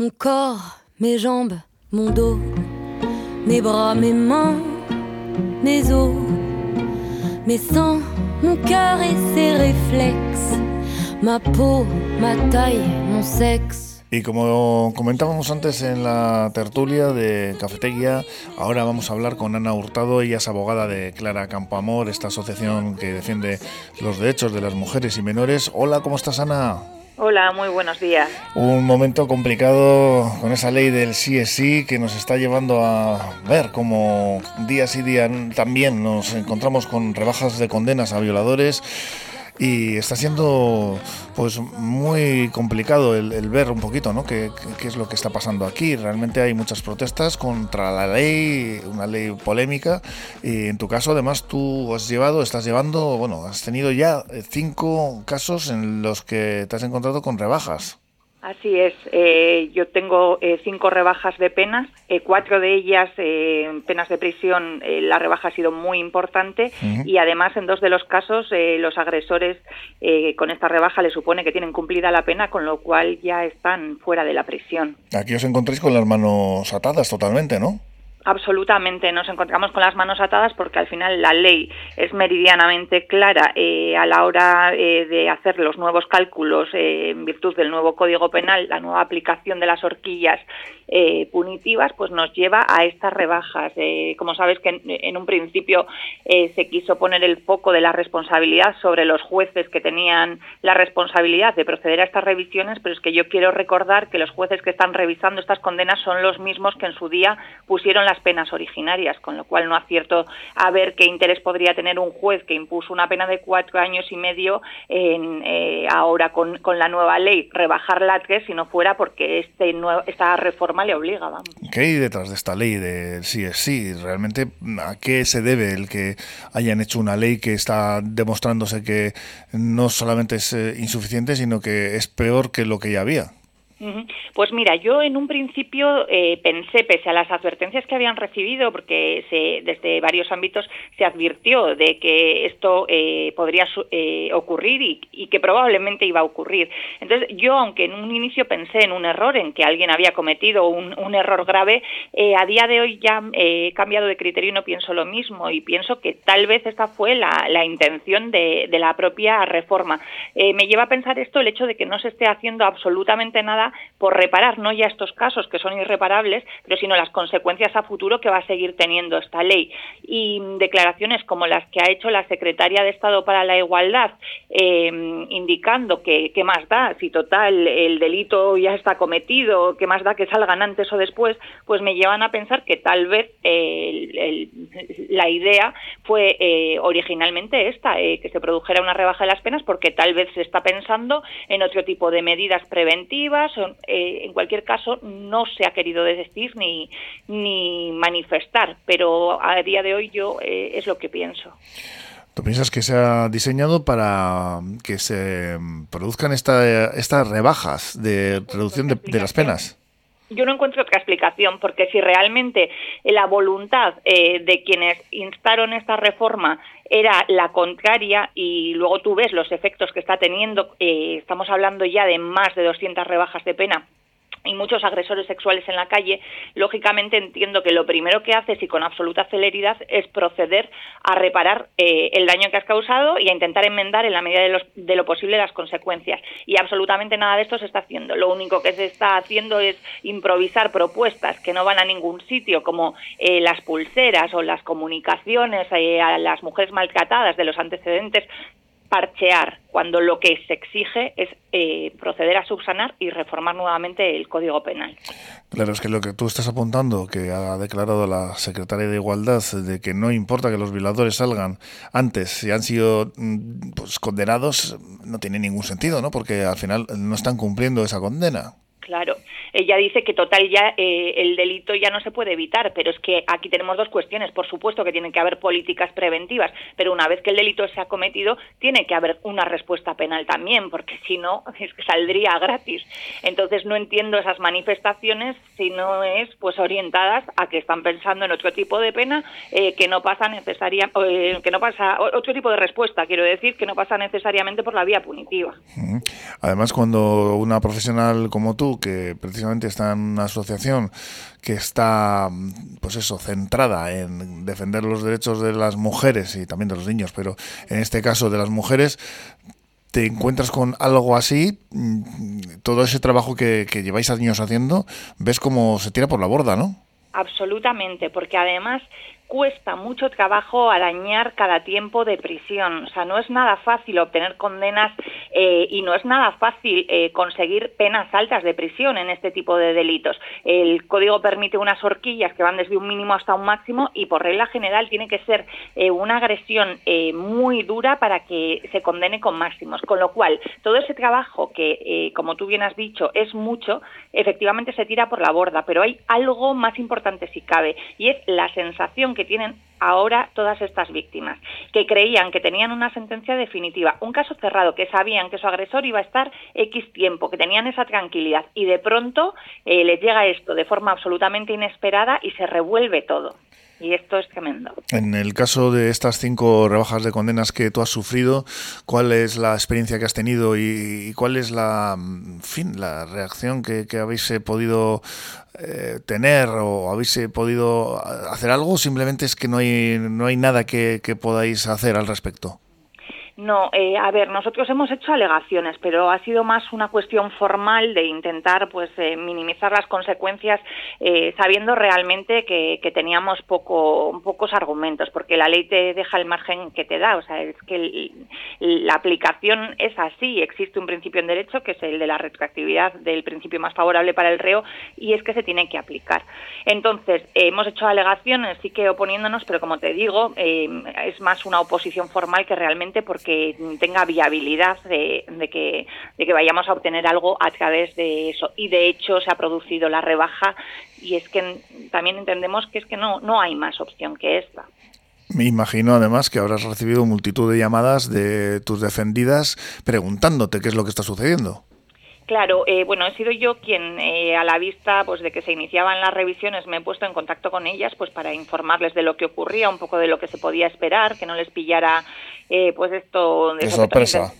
Mon corps, mes jambes, mon dos, mes bras, mes mains, mes os, mes sangs, mon cœur et ses réflexes, ma peau, ma taille, mon sexe. Y como comentábamos antes en la tertulia de Cafetería, ahora vamos a hablar con Ana Hurtado, ella es abogada de Clara Campoamor, esta asociación que defiende los derechos de las mujeres y menores. Hola, ¿cómo estás Ana? Hola, muy buenos días. Un momento complicado con esa ley del sí es sí que nos está llevando a ver cómo día sí día también nos encontramos con rebajas de condenas a violadores y está siendo pues muy complicado el, ver un poquito ¿no? ¿Qué, qué, es lo que está pasando aquí. Realmente hay muchas protestas contra la ley, una ley polémica y en tu caso además tú has llevado, estás llevando, bueno, has tenido ya cinco casos en los que te has encontrado con rebajas. Así es, eh, yo tengo eh, cinco rebajas de penas, eh, cuatro de ellas penas de prisión, la rebaja ha sido muy importante y además en dos de los casos los agresores con esta rebaja le supone que tienen cumplida la pena, con lo cual ya están fuera de la prisión. Aquí os encontréis con las manos atadas totalmente, ¿no? Absolutamente, nos encontramos con las manos atadas porque al final la ley es meridianamente clara eh, a la hora eh, de hacer los nuevos cálculos eh, en virtud del nuevo Código Penal, la nueva aplicación de las horquillas punitivas, pues nos lleva a estas rebajas. como sabes que en, un principio se quiso poner el foco de la responsabilidad sobre los jueces que tenían la responsabilidad de proceder a estas revisiones, pero es que yo quiero recordar que los jueces que están revisando estas condenas son los mismos que en su día pusieron las penas originarias, con lo cual no acierto a ver qué interés podría tener un juez que impuso una pena de cuatro años y medio en, eh, ahora con, con, la nueva ley rebajar la que si no fuera porque este esta reforma le obliga. Vamos. ¿Qué hay detrás de esta ley de sí es sí? ¿Realmente a qué se debe el que hayan hecho una ley que está demostrándose que no solamente es eh, insuficiente, sino que es peor que lo que ya había? Pues mira, yo en un principio eh, pensé, pese a las advertencias que habían recibido, porque se, desde varios ámbitos se advirtió de que esto eh, podría eh, ocurrir y, que probablemente iba a ocurrir. Entonces, yo, aunque en un inicio pensé en un error, en que alguien había cometido un, error grave, a día de hoy ya he cambiado de criterio y no pienso lo mismo. Y pienso que tal vez esta fue la, intención de, de, la propia reforma. me lleva a pensar esto el hecho de que no se esté haciendo absolutamente nada por reparar no ya estos casos que son irreparables, pero sino las consecuencias a futuro que va a seguir teniendo esta ley. Y declaraciones como las que ha hecho la secretaria de Estado para la Igualdad, eh, indicando que qué más da, si total el delito ya está cometido, qué más da que salgan antes o después, pues me llevan a pensar que tal vez eh, la idea fue eh, originalmente esta, que se produjera una rebaja de las penas, porque tal vez se está pensando en otro tipo de medidas preventivas eh, en cualquier caso, no se ha querido decir ni, ni manifestar, pero a día de hoy yo eh, es lo que pienso. ¿Tú piensas que se ha diseñado para que se produzcan esta, estas rebajas de reducción de, las penas? Yo no encuentro otra explicación, porque si realmente la voluntad eh, de quienes instaron esta reforma era la contraria y luego tú ves los efectos que está teniendo, eh, estamos hablando ya de más de 200 rebajas de pena y muchos agresores sexuales en la calle, lógicamente entiendo que lo primero que haces y con absoluta celeridad es proceder a reparar eh, el daño que has causado y a intentar enmendar en la medida de, de, lo posible las consecuencias. Y absolutamente nada de esto se está haciendo. Lo único que se está haciendo es improvisar propuestas que no van a ningún sitio, como eh, las pulseras o las comunicaciones eh, a las mujeres maltratadas de los antecedentes parchear cuando lo que se exige es eh, proceder a subsanar y reformar nuevamente el Código Penal. Claro, es que lo que tú estás apuntando, que ha declarado la secretaria de Igualdad, de que no importa que los violadores salgan antes, si han sido mm, pues, condenados, no tiene ningún sentido, ¿no? Porque al final no están cumpliendo esa condena. Claro, ella dice que total ya eh, el delito ya no se puede evitar, pero es que aquí tenemos dos cuestiones. Por supuesto que tienen que haber políticas preventivas, pero una vez que el delito se ha cometido, tiene que haber una respuesta penal también, porque si no, es que saldría gratis. Entonces no entiendo esas manifestaciones si no es pues orientadas a que están pensando en otro tipo de pena eh, que no pasa necesaria, eh, que no pasa otro tipo de respuesta, quiero decir, que no pasa necesariamente por la vía punitiva. Además, cuando una profesional como tú que precisamente está en una asociación que está, pues eso, centrada en defender los derechos de las mujeres y también de los niños, pero en este caso de las mujeres, te encuentras con algo así, mm, todo ese trabajo que, que lleváis años haciendo, ves cómo se tira por la borda, ¿no? Absolutamente, porque además cuesta mucho trabajo arañar cada tiempo de prisión. O sea, no es nada fácil obtener condenas eh, y no es nada fácil eh, conseguir penas altas de prisión en este tipo de delitos. El código permite unas horquillas que van desde un mínimo hasta un máximo y por regla general tiene que ser eh, una agresión muy dura para que se condene con máximos. Con lo cual, todo ese trabajo que, como tú bien has dicho, es mucho, efectivamente se tira por la borda, pero hay algo más importante si cabe y es la sensación que que tienen ahora todas estas víctimas, que creían que tenían una sentencia definitiva, un caso cerrado, que sabían que su agresor iba a estar X tiempo, que tenían esa tranquilidad y de pronto eh, les llega esto de forma absolutamente inesperada y se revuelve todo y esto es tremendo. En el caso de estas cinco rebajas de condenas que tú has sufrido, ¿cuál es la experiencia que has tenido y, cuál es la, fin, la reacción que, habéis eh, podido eh, tener o habéis eh, podido hacer algo? Simplemente es que no hay, no hay nada que podáis hacer al respecto. No, eh, a ver, nosotros hemos hecho alegaciones, pero ha sido más una cuestión formal de intentar, pues, eh, minimizar las consecuencias, eh, sabiendo realmente que, teníamos poco, pocos argumentos, porque la ley te deja el margen que te da, o sea, es que la aplicación es así. Existe un principio en derecho que es el de la retroactividad del principio más favorable para el reo y es que se tiene que aplicar. Entonces, hemos hecho alegaciones, sí que oponiéndonos, pero como te digo, es más una oposición formal que realmente porque que tenga viabilidad de, que, de que vayamos a obtener algo a través de eso. Y de hecho se ha producido la rebaja y es que también entendemos que es que no, no hay más opción que esta. Me imagino además que habrás recibido multitud de llamadas de tus defendidas preguntándote qué es lo que está sucediendo. Claro, eh, bueno, he sido yo quien eh, a la vista pues de que se iniciaban las revisiones me he puesto en contacto con ellas pues para informarles de lo que ocurría, un poco de lo que se podía esperar, que no les pillara eh, pues esto de sorpresa.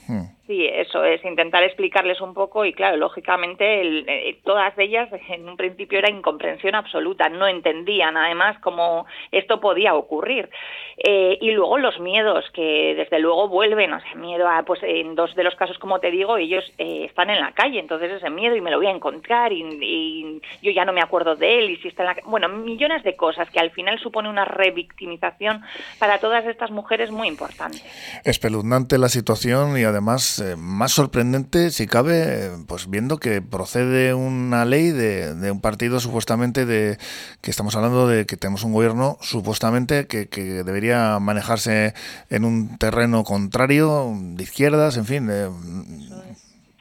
Sí, eso es, intentar explicarles un poco y claro, lógicamente eh, todas ellas en un principio era incomprensión absoluta, no entendían además cómo esto podía ocurrir. Eh, y luego los miedos, que desde luego vuelven, o sea, miedo a, pues en dos de los casos, como te digo, ellos eh, están en la calle, entonces ese miedo y me lo voy a encontrar y, yo ya no me acuerdo de él y si está en la Bueno, millones de cosas que al final supone una revictimización para todas estas mujeres muy importante. Espeluznante la situación y además eh, más sorprendente, si cabe, pues viendo que procede una ley de, un partido supuestamente de que estamos hablando de que tenemos un gobierno supuestamente que, debería manejarse en un terreno contrario, de izquierdas, en fin.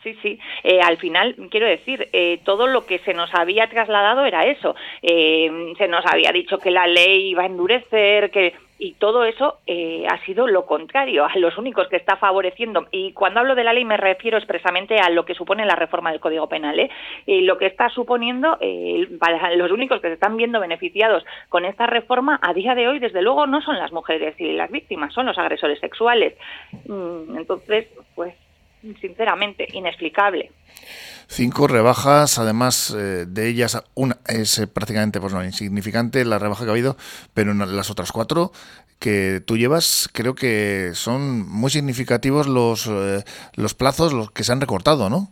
Sí, sí. Eh, al final, quiero decir, eh, todo lo que se nos había trasladado era eso. se nos había dicho que la ley iba a endurecer, que y todo eso eh, ha sido lo contrario, a los únicos que está favoreciendo, y cuando hablo de la ley me refiero expresamente a lo que supone la reforma del Código Penal, ¿eh? lo que está suponiendo eh, para los únicos que se están viendo beneficiados con esta reforma a día de hoy, desde luego, no son las mujeres y las víctimas, son los agresores sexuales. Mm, entonces, pues, sinceramente, inexplicable. Cinco rebajas, además eh, de ellas una es eh, prácticamente pues no insignificante la rebaja que ha habido, pero las otras cuatro que tú llevas creo que son muy significativos los, eh, los plazos los que se han recortado, ¿no?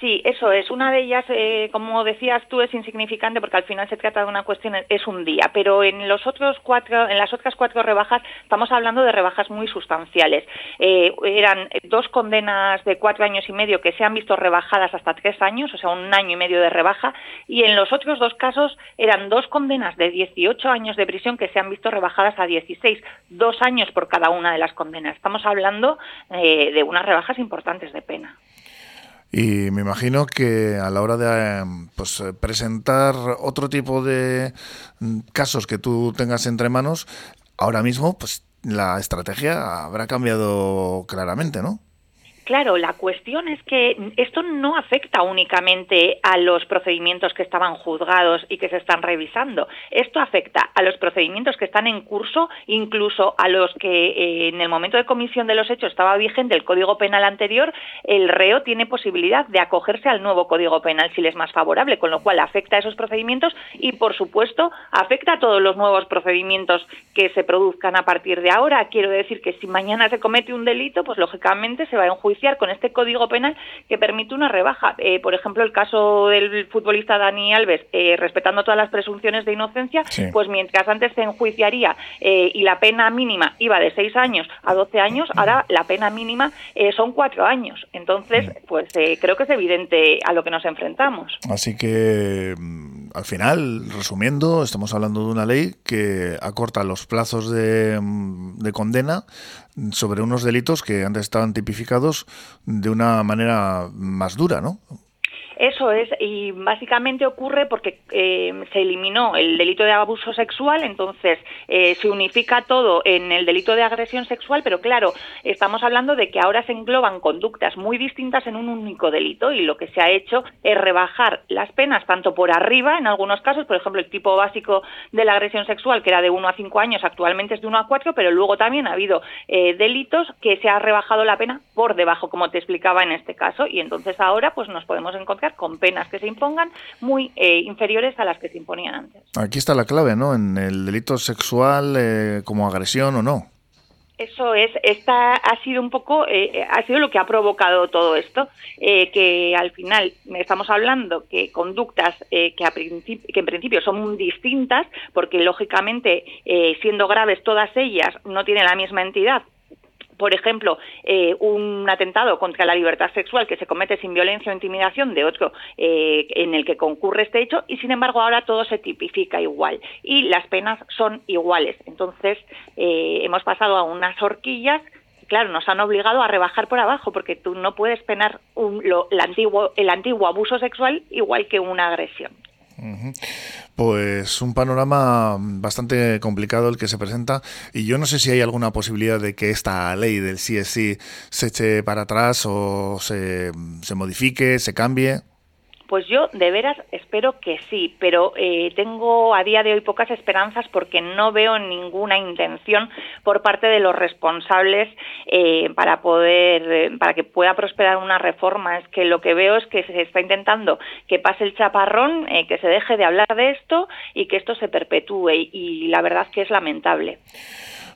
Sí, eso es. Una de ellas, eh, como decías tú, es insignificante porque al final se trata de una cuestión, es un día. Pero en los otros cuatro, en las otras cuatro rebajas, estamos hablando de rebajas muy sustanciales. Eh, eran dos condenas de cuatro años y medio que se han visto rebajadas hasta tres años, o sea, un año y medio de rebaja. Y en los otros dos casos eran dos condenas de 18 años de prisión que se han visto rebajadas a 16, dos años por cada una de las condenas. Estamos hablando eh, de unas rebajas importantes de pena. Y me imagino que a la hora de pues, presentar otro tipo de mm, casos que tú tengas entre manos, ahora mismo pues la estrategia habrá cambiado claramente, ¿no? Claro, la cuestión es que esto no afecta únicamente a los procedimientos que estaban juzgados y que se están revisando. Esto afecta a los procedimientos que están en curso, incluso a los que eh, en el momento de comisión de los hechos estaba vigente el Código Penal anterior, el reo tiene posibilidad de acogerse al nuevo Código Penal si le es más favorable, con lo cual afecta a esos procedimientos y, por supuesto, afecta a todos los nuevos procedimientos que se produzcan a partir de ahora. Quiero decir que si mañana se comete un delito, pues lógicamente se va a enjuiciar con este código penal que permite una rebaja. Eh, por ejemplo, el caso del futbolista Dani Alves, eh, respetando todas las presunciones de inocencia, pues mientras antes se enjuiciaría eh, y la pena mínima iba de 6 años a 12 años, ahora la pena mínima son 4 años. Entonces, pues creo que es evidente a lo que nos enfrentamos. Así que mm, al final, resumiendo, estamos hablando de una ley que acorta los plazos de, de condena sobre unos delitos que antes estaban tipificados de una manera más dura, ¿no? Eso es, y básicamente ocurre porque eh, se eliminó el delito de abuso sexual, entonces eh, se unifica todo en el delito de agresión sexual, pero claro, estamos hablando de que ahora se engloban conductas muy distintas en un único delito y lo que se ha hecho es rebajar las penas tanto por arriba, en algunos casos, por ejemplo, el tipo básico de la agresión sexual, que era de 1 a 5 años, actualmente es de 1 a 4, pero luego también ha habido eh, delitos que se ha rebajado la pena por debajo, como te explicaba en este caso, y entonces ahora pues nos podemos encontrar con penas que se impongan muy eh, inferiores a las que se imponían antes. Aquí está la clave, ¿no? En el delito sexual eh, como agresión o no. Eso es, esta ha sido un poco, eh, ha sido lo que ha provocado todo esto, que al final estamos hablando que conductas que, a que en principio son distintas, porque lógicamente siendo graves todas ellas no tienen la misma entidad, por ejemplo, eh, un atentado contra la libertad sexual que se comete sin violencia o intimidación de otro eh, en el que concurre este hecho y sin embargo ahora todo se tipifica igual y las penas son iguales. Entonces eh, hemos pasado a unas horquillas claro, nos han obligado a rebajar por abajo, porque tú no puedes penar el, antiguo, el antiguo abuso sexual igual que una agresión. Pues un panorama bastante complicado el que se presenta y yo no sé si hay alguna posibilidad de que esta ley del CSI se eche para atrás o se, se modifique, se cambie. Pues yo de veras espero que sí, pero eh, tengo a día de hoy pocas esperanzas porque no veo ninguna intención por parte de los responsables eh, para poder, eh, para que pueda prosperar una reforma. Es que lo que veo es que se está intentando que pase el chaparrón, que se deje de hablar de esto y que esto se perpetúe y la verdad que es lamentable.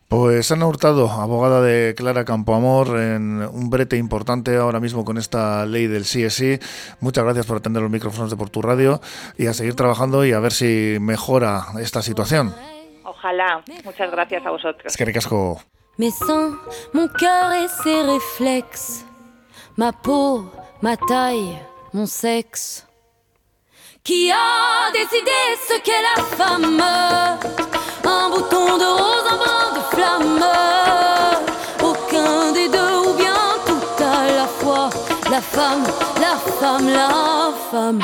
Pues Ana Hurtado, abogada de Clara Campoamor, en un brete importante ahora mismo con esta ley del CSI. Muchas gracias por atender los micrófonos de Por Tu Radio y a seguir trabajando y a ver si mejora esta situación. Ojalá. Muchas gracias a vosotros. Es que ricasco. Mes seins, mon cœur et ses réflexes, ma peau, ma taille, mon sexe. Qui a décidé ce qu'est la femme Un bouton de rose, un brin aucun des deux ou bien tout à la fois. La femme, la femme, la femme.